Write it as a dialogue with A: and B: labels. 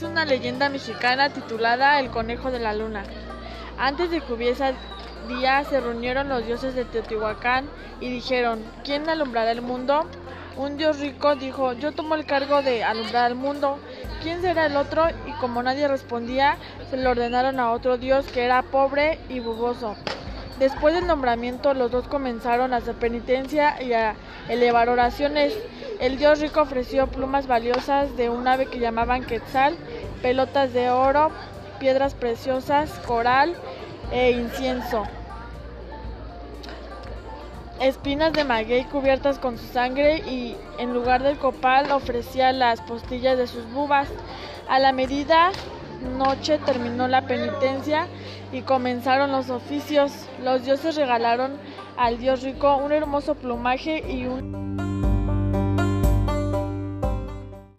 A: es una leyenda mexicana titulada El Conejo de la Luna. Antes de que hubiese día se reunieron los dioses de Teotihuacán y dijeron, ¿quién alumbrará el mundo? Un dios rico dijo, yo tomo el cargo de alumbrar el mundo. ¿Quién será el otro? Y como nadie respondía, se le ordenaron a otro dios que era pobre y buboso. Después del nombramiento, los dos comenzaron a hacer penitencia y a elevar oraciones. El dios rico ofreció plumas valiosas de un ave que llamaban quetzal, pelotas de oro, piedras preciosas, coral e incienso. Espinas de maguey cubiertas con su sangre y en lugar del copal ofrecía las postillas de sus bubas. A la medida noche terminó la penitencia y comenzaron los oficios. Los dioses regalaron al dios rico un hermoso plumaje y un